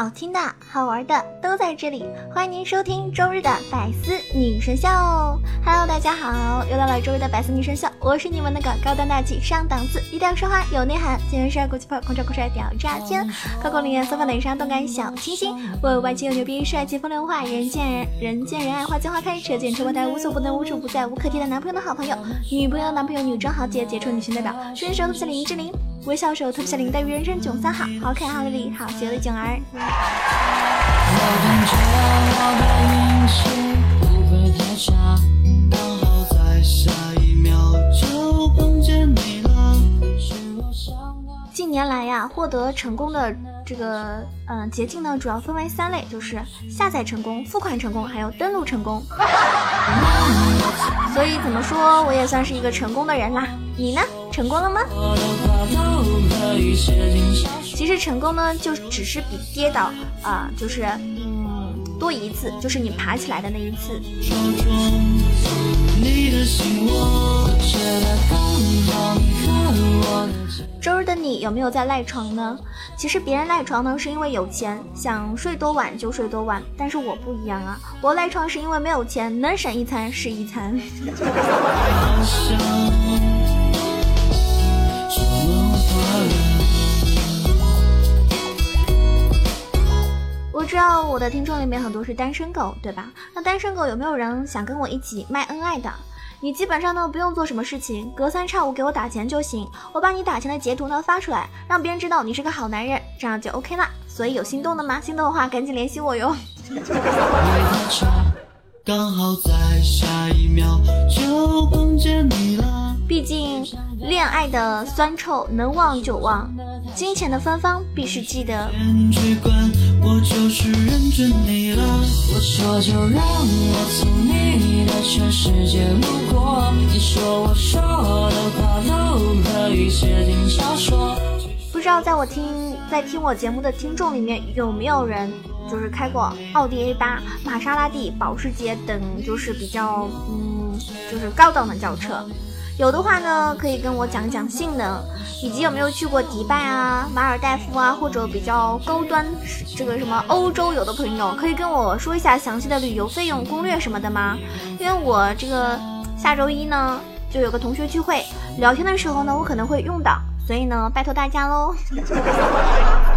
好听的好玩的都在这里，欢迎您收听周日的百思女神秀。Hello，大家好，又到了周日的百思女神秀，我是你们那个高端大气上档次、低调奢华有内涵、今日帅国际范、空调酷帅屌炸天、高高冷艳散发内伤动感小清新、我外形又牛逼、帅气风流坏、人见人人见人爱、花见花开、车见车爆胎、无所不能、无处不在、无可替代男朋友的好朋友、女朋友男朋友女装豪杰、杰出女性代表、顺手特别林志玲。微笑手特别小林黛玉人生囧三好，好可爱好美丽好邪恶的囧儿。近年来呀，获得成功的这个嗯捷径呢，主要分为三类，就是下载成功、付款成功，还有登录成功。所以怎么说，我也算是一个成功的人啦。你呢？成功了吗？其实成功呢，就只是比跌倒啊，就是嗯多一次，就是你爬起来的那一次。周日的你有没有在赖床呢？其实别人赖床呢，是因为有钱，想睡多晚就睡多晚，但是我不一样啊，我赖床是因为没有钱，能省一餐是一餐。我知道我的听众里面很多是单身狗，对吧？那单身狗有没有人想跟我一起卖恩爱的？你基本上呢不用做什么事情，隔三差五给我打钱就行，我把你打钱的截图呢发出来，让别人知道你是个好男人，这样就 OK 了。所以有心动的吗？心动的话赶紧联系我哟。刚好在下一秒就碰见你了。毕竟恋爱的酸臭能忘就忘，金钱的芬芳必须记得。不知道在我听在听我节目的听众里面有没有人？就是开过奥迪 A 八、玛莎拉蒂、保时捷等，就是比较嗯，就是高档的轿车。有的话呢，可以跟我讲讲性能，以及有没有去过迪拜啊、马尔代夫啊，或者比较高端这个什么欧洲游的朋友，可以跟我说一下详细的旅游费用攻略什么的吗？因为我这个下周一呢就有个同学聚会，聊天的时候呢我可能会用到，所以呢拜托大家喽。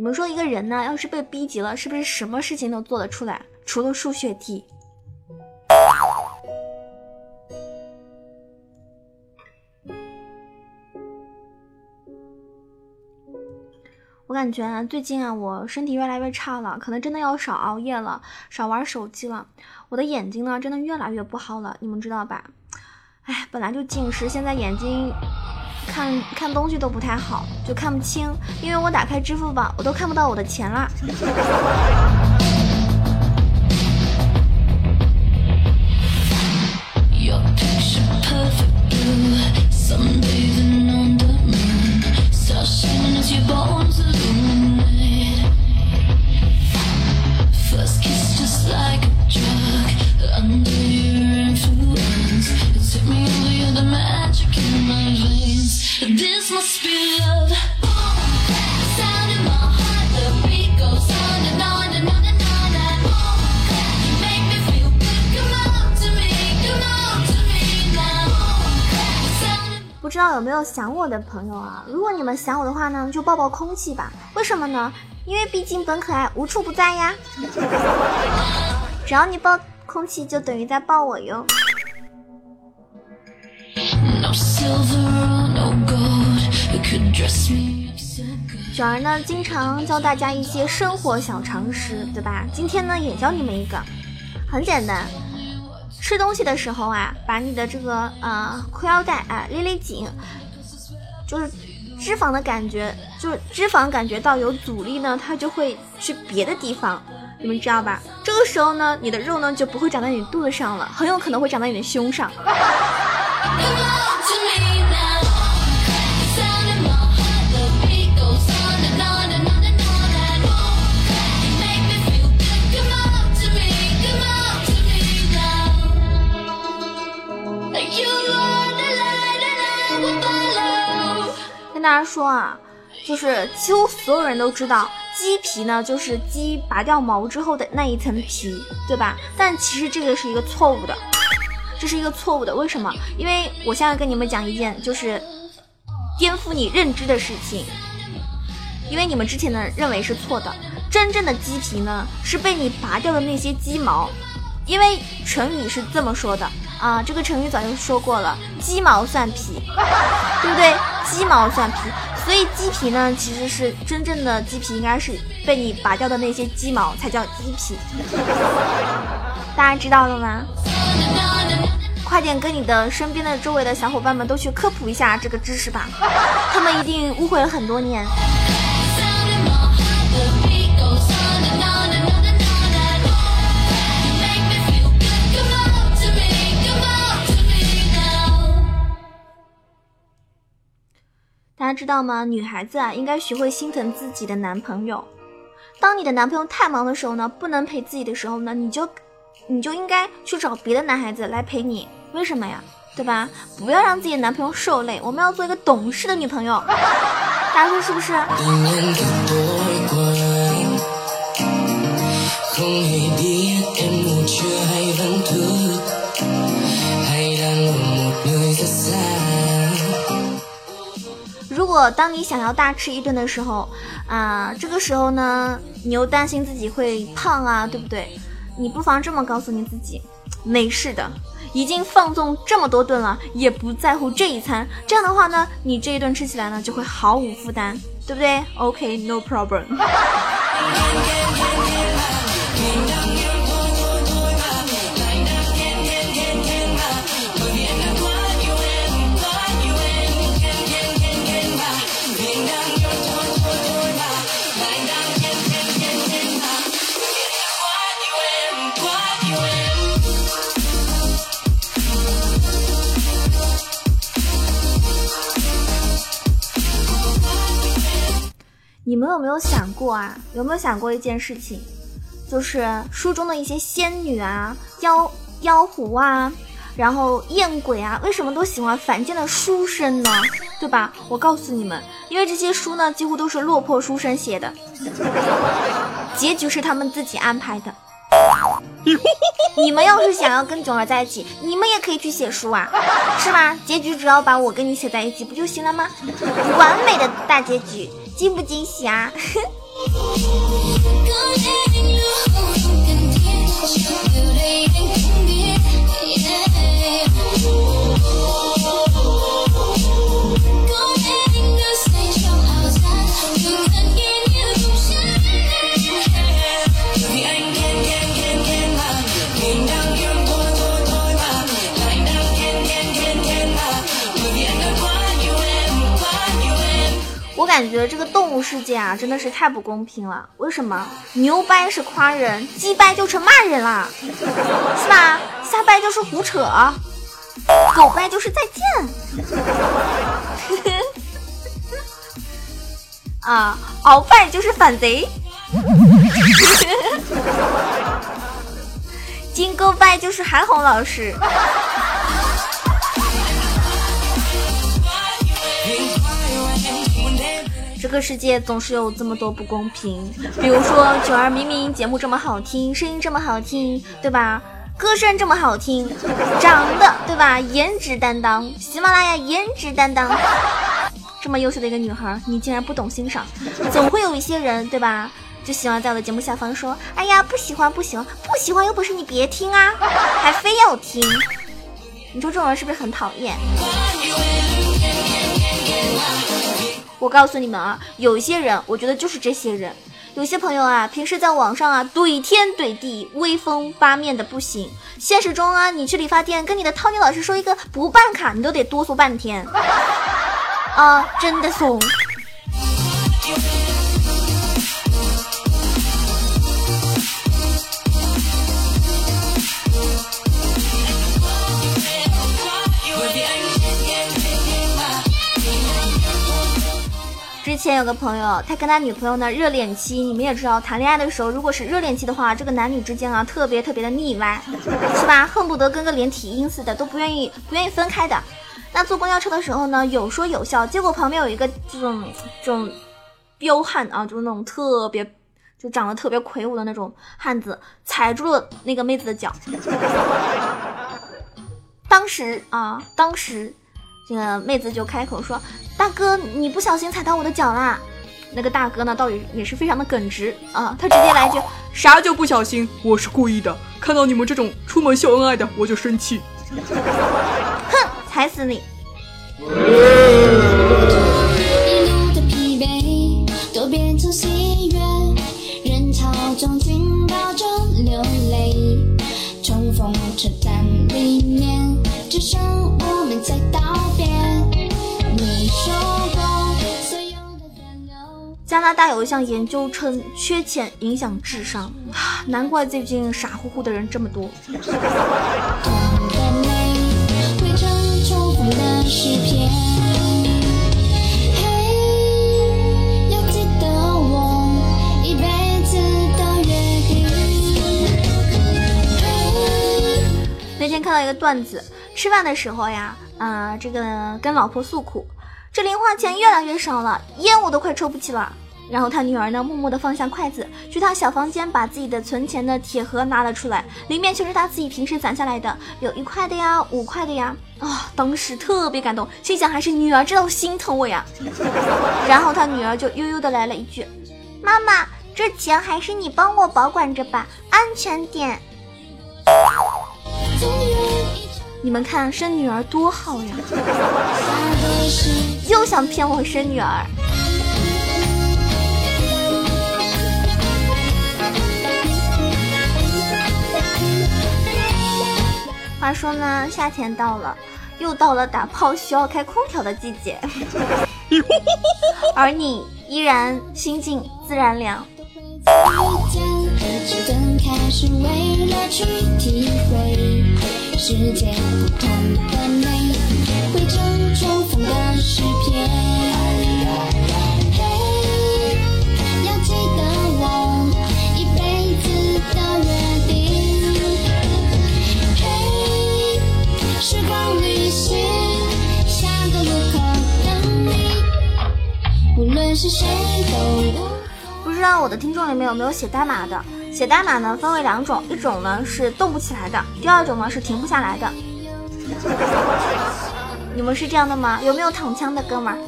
你们说一个人呢，要是被逼急了，是不是什么事情都做得出来？除了数学题。我感觉最近啊，我身体越来越差了，可能真的要少熬夜了，少玩手机了。我的眼睛呢，真的越来越不好了，你们知道吧？哎，本来就近视，现在眼睛。看看东西都不太好，就看不清，因为我打开支付宝，我都看不到我的钱啦。想我的朋友啊？如果你们想我的话呢，就抱抱空气吧。为什么呢？因为毕竟本可爱无处不在呀。只要你抱空气，就等于在抱我哟。卷儿呢，经常教大家一些生活小常识，对吧？今天呢，也教你们一个，很简单。吃东西的时候啊，把你的这个呃裤腰带啊勒勒紧，就是脂肪的感觉，就是脂肪感觉到有阻力呢，它就会去别的地方，你们知道吧？这个时候呢，你的肉呢就不会长在你肚子上了，很有可能会长在你的胸上。大家说啊，就是几乎所有人都知道，鸡皮呢就是鸡拔掉毛之后的那一层皮，对吧？但其实这个是一个错误的，这是一个错误的。为什么？因为我现在跟你们讲一件就是颠覆你认知的事情，因为你们之前呢认为是错的，真正的鸡皮呢是被你拔掉的那些鸡毛，因为成语是这么说的。啊，这个成语早就说过了，鸡毛蒜皮，对不对？鸡毛蒜皮，所以鸡皮呢，其实是真正的鸡皮，应该是被你拔掉的那些鸡毛才叫鸡皮。大家知道了吗？快点跟你的身边的周围的小伙伴们都去科普一下这个知识吧，他们一定误会了很多年。家知道吗？女孩子啊，应该学会心疼自己的男朋友。当你的男朋友太忙的时候呢，不能陪自己的时候呢，你就，你就应该去找别的男孩子来陪你。为什么呀？对吧？不要让自己的男朋友受累。我们要做一个懂事的女朋友。大家说是不是？如果当你想要大吃一顿的时候，啊，这个时候呢，你又担心自己会胖啊，对不对？你不妨这么告诉你自己，没事的，已经放纵这么多顿了，也不在乎这一餐。这样的话呢，你这一顿吃起来呢，就会毫无负担，对不对？OK，no problem。你们有没有想过啊？有没有想过一件事情，就是书中的一些仙女啊、妖妖狐啊，然后艳鬼啊，为什么都喜欢凡间的书生呢？对吧？我告诉你们，因为这些书呢，几乎都是落魄书生写的，结局是他们自己安排的。你们要是想要跟囧儿在一起，你们也可以去写书啊，是吗？结局只要把我跟你写在一起，不就行了吗？完美的大结局。惊不惊喜啊？感觉这个动物世界啊，真的是太不公平了。为什么牛掰是夸人，鸡掰就成骂人啦，是吧？瞎掰就是胡扯，狗掰就是再见，啊，鳌拜就是反贼，金钩拜就是韩红老师。这个世界总是有这么多不公平，比如说九儿明明节目这么好听，声音这么好听，对吧？歌声这么好听，长得对吧？颜值担当，喜马拉雅颜值担当，这么优秀的一个女孩，你竟然不懂欣赏，总会有一些人对吧？就喜欢在我的节目下方说，哎呀，不喜欢不喜欢，不喜欢有本事你别听啊，还非要听，你说这种人是不是很讨厌？我告诉你们啊，有些人，我觉得就是这些人。有些朋友啊，平时在网上啊怼天怼地，威风八面的不行。现实中啊，你去理发店跟你的 Tony 老师说一个不办卡，你都得哆嗦半天。啊，真的怂。前有个朋友，他跟他女朋友呢热恋期，你们也知道，谈恋爱的时候，如果是热恋期的话，这个男女之间啊特别特别的腻歪，是吧？恨不得跟个连体婴似的，都不愿意不愿意分开的。那坐公交车的时候呢，有说有笑，结果旁边有一个这种这种彪悍 啊，就是那种特别就长得特别魁梧的那种汉子，踩住了那个妹子的脚。当时啊，当时。这个妹子就开口说：“大哥，你不小心踩到我的脚啦！”那个大哥呢，倒也也是非常的耿直啊，他直接来一句：“啥叫不小心？我是故意的！看到你们这种出门秀恩爱的，我就生气。”哼，踩死你！加拿大有一项研究称，缺钱影响智商，难怪最近傻乎乎的人这么多。那天看到一个段子，吃饭的时候呀，啊，这个跟老婆诉苦。这零花钱越来越少了，烟我都快抽不起了。然后他女儿呢，默默地放下筷子，去他小房间把自己的存钱的铁盒拿了出来，里面全是他自己平时攒下来的，有一块的呀，五块的呀。啊，当时特别感动，心想还是女儿知道心疼我呀。然后他女儿就悠悠的来了一句：“妈妈，这钱还是你帮我保管着吧，安全点。”你们看生女儿多好呀！又想骗我生女儿。话说呢，夏天到了，又到了打炮需要开空调的季节，而你依然心静自然凉。世界不同的美，汇成重逢的诗篇。不知道我的听众里面有没有写代码的？写代码呢，分为两种，一种呢是动不起来的，第二种呢是停不下来的。你们是这样的吗？有没有躺枪的哥们儿？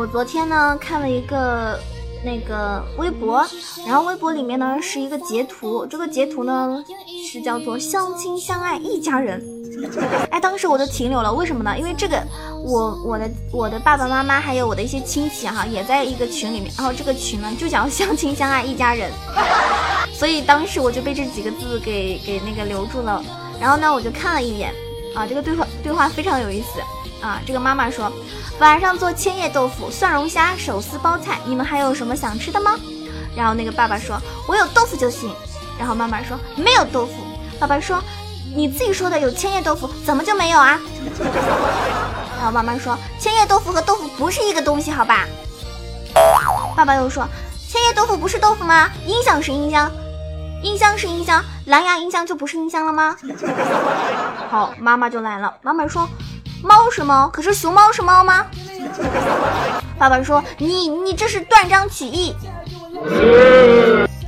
我昨天呢看了一个那个微博，然后微博里面呢是一个截图，这个截图呢是叫做相亲相爱一家人。哎，当时我就停留了，为什么呢？因为这个我我的我的爸爸妈妈还有我的一些亲戚哈也在一个群里面，然后这个群呢就叫相亲相爱一家人，所以当时我就被这几个字给给那个留住了。然后呢我就看了一眼啊，这个对话对话非常有意思。啊，这个妈妈说，晚上做千叶豆腐、蒜蓉虾、手撕包菜，你们还有什么想吃的吗？然后那个爸爸说，我有豆腐就行。然后妈妈说，没有豆腐。爸爸说，你自己说的有千叶豆腐，怎么就没有啊？然后妈妈说，千叶豆腐和豆腐不是一个东西，好吧？爸爸又说，千叶豆腐不是豆腐吗？音响是音箱，音箱是音箱，蓝牙音箱就不是音箱了吗？好，妈妈就来了。妈妈说。猫是猫，可是熊猫是猫吗？爸爸说：“你你这是断章取义。”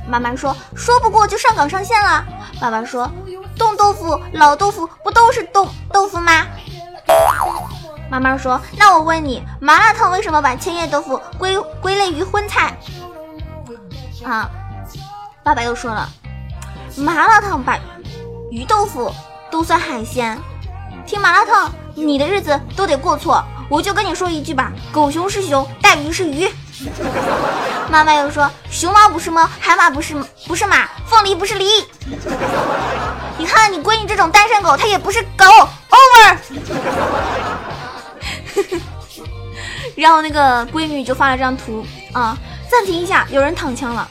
妈妈说：“说不过就上岗上线了。”爸爸说：“冻豆腐、老豆腐不都是冻豆腐吗？”妈妈说：“那我问你，麻辣烫为什么把千叶豆腐归归类于荤菜？”啊，爸爸又说了：“麻辣烫把。”鱼豆腐都算海鲜。听麻辣烫，你的日子都得过错。我就跟你说一句吧，狗熊是熊，带鱼是鱼。妈妈又说，熊猫不是猫，海马不是不是马，凤梨不是梨。你看你闺女这种单身狗，它也不是狗。Over。然后那个闺女就发了张图啊，暂停一下，有人躺枪了。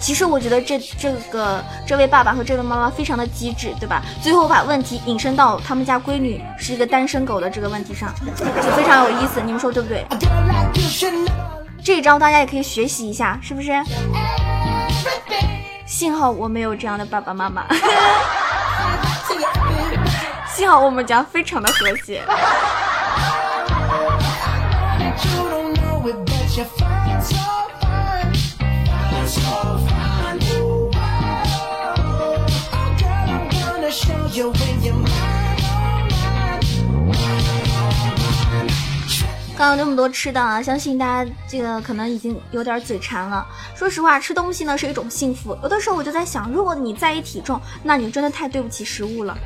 其实我觉得这这个这位爸爸和这位妈妈非常的机智，对吧？最后把问题引申到他们家闺女是一个单身狗的这个问题上，就非常有意思。你们说对不对？这一招大家也可以学习一下，是不是？幸好我没有这样的爸爸妈妈，幸好我们家非常的和谐。刚刚那么多吃的啊，相信大家这个可能已经有点嘴馋了。说实话，吃东西呢是一种幸福。有的时候我就在想，如果你在意体重，那你真的太对不起食物了。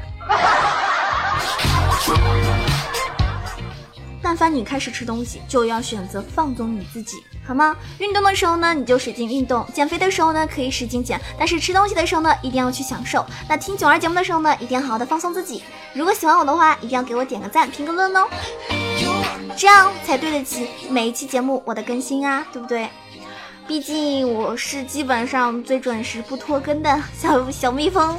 但凡你开始吃东西，就要选择放纵你自己，好吗？运动的时候呢，你就使劲运动；减肥的时候呢，可以使劲减；但是吃东西的时候呢，一定要去享受。那听九儿节目的时候呢，一定要好好的放松自己。如果喜欢我的话，一定要给我点个赞、评个论哦，这样才对得起每一期节目我的更新啊，对不对？毕竟我是基本上最准时不拖更的小小蜜蜂。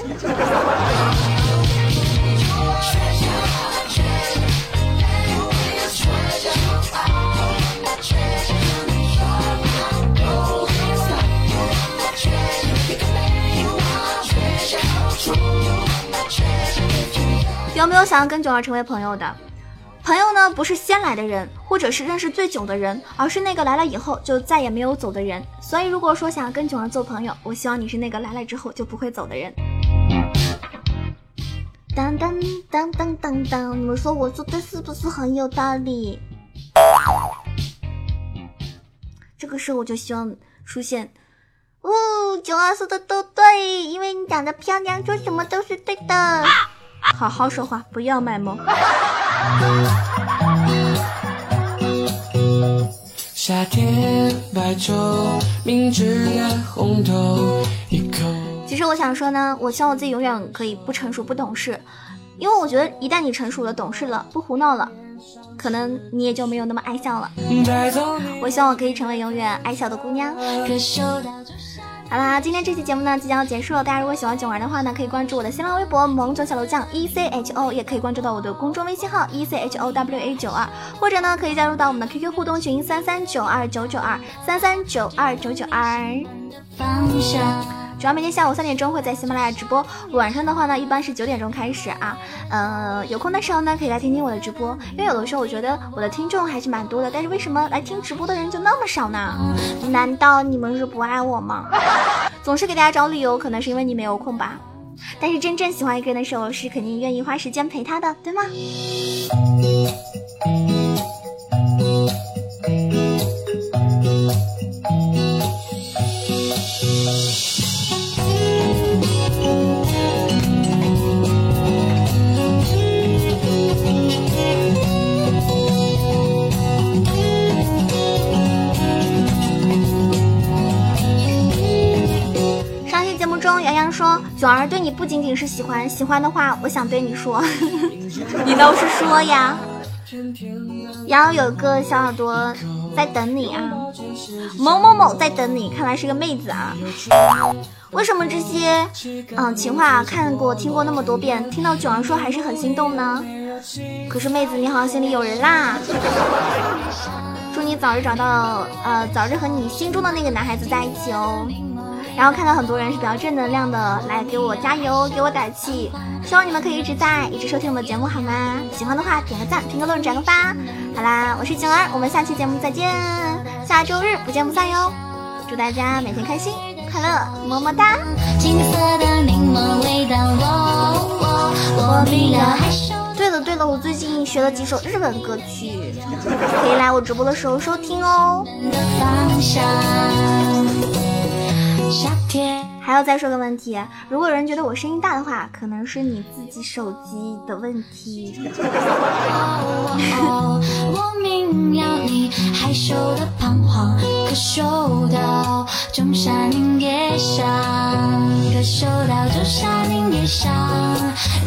有没有想要跟囧儿成为朋友的？朋友呢，不是先来的人，或者是认识最久的人，而是那个来了以后就再也没有走的人。所以，如果说想要跟囧儿做朋友，我希望你是那个来了之后就不会走的人。当当当当当当，你们说我说的是不是很有道理？这个时候我就希望出现，哦，囧儿说的都对，因为你长得漂亮，说什么都是对的。好好说话，不要卖萌。夏天白昼，明知的红豆一口。其实我想说呢，我希望我自己永远可以不成熟、不懂事，因为我觉得一旦你成熟了、懂事了、不胡闹了，可能你也就没有那么爱笑了。我希望我可以成为永远爱笑的姑娘。好啦，今天这期节目呢即将要结束了。大家如果喜欢囧儿的话呢，可以关注我的新浪微博萌囧小楼酱 E C H O，也可以关注到我的公众微信号 E C H O W A 九二，或者呢可以加入到我们的 QQ 互动群三三九二九九二三三九二九九二。主要每天下午三点钟会在喜马拉雅直播，晚上的话呢，一般是九点钟开始啊。呃，有空的时候呢，可以来听听我的直播，因为有的时候我觉得我的听众还是蛮多的，但是为什么来听直播的人就那么少呢？难道你们是不爱我吗？总是给大家找理由，可能是因为你没有空吧。但是真正喜欢一个人的时候，是肯定愿意花时间陪他的，对吗？不仅仅是喜欢，喜欢的话，我想对你说，你倒是说呀。然后有个小耳朵在等你啊，某某某在等你，看来是个妹子啊。为什么这些嗯情话看过听过那么多遍，听到九儿说还是很心动呢？可是妹子你好像心里有人啦。祝你早日找到呃，早日和你心中的那个男孩子在一起哦。然后看到很多人是比较正能量的，来给我加油，给我打气。希望你们可以一直在，一直收听我们的节目，好吗？喜欢的话点个赞，评个论，转个发。好啦，我是景儿，我们下期节目再见，下周日不见不散哟。祝大家每天开心快乐，么么哒。对了对了，我最近学了几首日文歌曲，可以来我直播的时候收听哦。夏天。还要再说个问题，如果有人觉得我声音大的话，可能是你自己手机的问题。我明了你害羞的彷徨，可嗅到仲夏柠叶香，可嗅到仲夏柠叶香，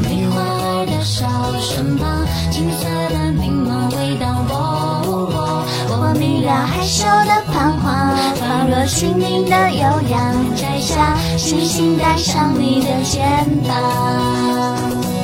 梅花儿的笑身旁，青涩的柠檬味道。我明了害羞的彷徨，仿若轻盈的悠扬，摘下星星戴上你的肩膀。